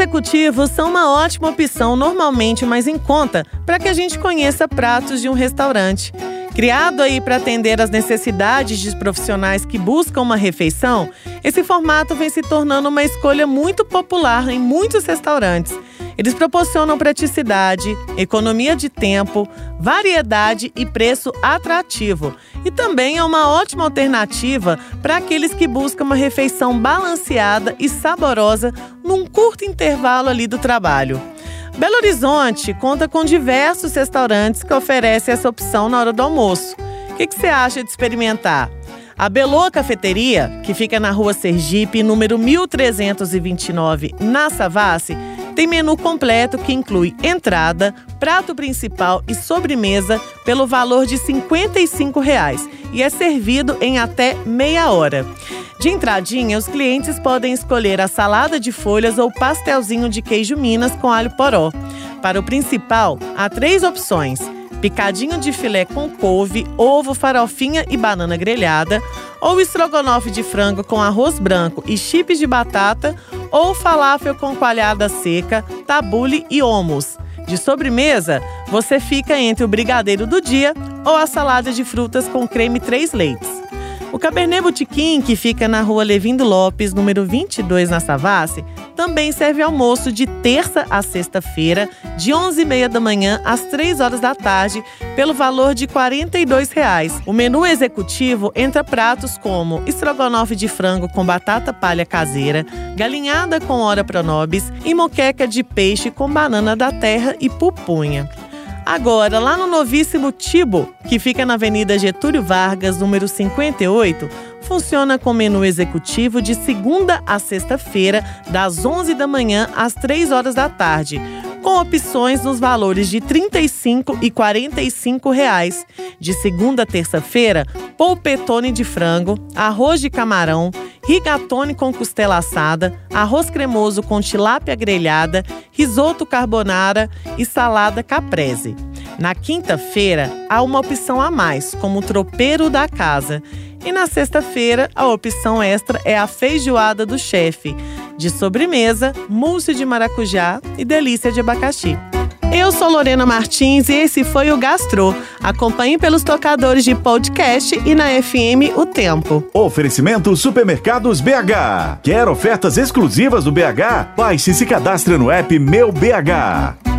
Executivos são uma ótima opção, normalmente mais em conta, para que a gente conheça pratos de um restaurante. Criado aí para atender às necessidades de profissionais que buscam uma refeição, esse formato vem se tornando uma escolha muito popular em muitos restaurantes. Eles proporcionam praticidade, economia de tempo, variedade e preço atrativo. E também é uma ótima alternativa para aqueles que buscam uma refeição balanceada e saborosa num curto intervalo ali do trabalho. Belo Horizonte conta com diversos restaurantes que oferecem essa opção na hora do almoço. O que, você acha de experimentar? A Belô Cafeteria, que fica na rua Sergipe, número 1329, na Savassi, tem menu completo que inclui entrada, prato principal e sobremesa pelo valor de 55 reais, e é servido em até meia hora. De entradinha, os clientes podem escolher a salada de folhas ou pastelzinho de queijo Minas com alho poró. Para o principal, há três opções picadinho de filé com couve, ovo, farofinha e banana grelhada, ou estrogonofe de frango com arroz branco e chips de batata, ou falafel com coalhada seca, tabule e hummus. De sobremesa, você fica entre o brigadeiro do dia ou a salada de frutas com creme três leites. O Cabernet Botequim, que fica na rua Levindo Lopes, número 22, na Savassi, também serve almoço de terça a sexta-feira, de 11h30 da manhã às 3 horas da tarde, pelo valor de 42 reais. O menu executivo entra pratos como estrogonofe de frango com batata palha caseira, galinhada com hora pronobis e moqueca de peixe com banana da terra e pupunha. Agora, lá no novíssimo Tibo, que fica na Avenida Getúlio Vargas, número 58, funciona com menu executivo de segunda a sexta-feira, das 11 da manhã às 3 horas da tarde, com opções nos valores de R$ 35 e 45 reais. De segunda a terça-feira, polpetone de frango, arroz de camarão, rigatone com costela assada, arroz cremoso com tilápia grelhada, risoto carbonara e salada caprese. Na quinta-feira, há uma opção a mais, como tropeiro da casa. E na sexta-feira, a opção extra é a feijoada do chefe. De sobremesa, mousse de maracujá e delícia de abacaxi. Eu sou Lorena Martins e esse foi o Gastro. Acompanhe pelos tocadores de podcast e na FM O Tempo. Oferecimento Supermercados BH. Quer ofertas exclusivas do BH? Baixe e se cadastre no app Meu BH.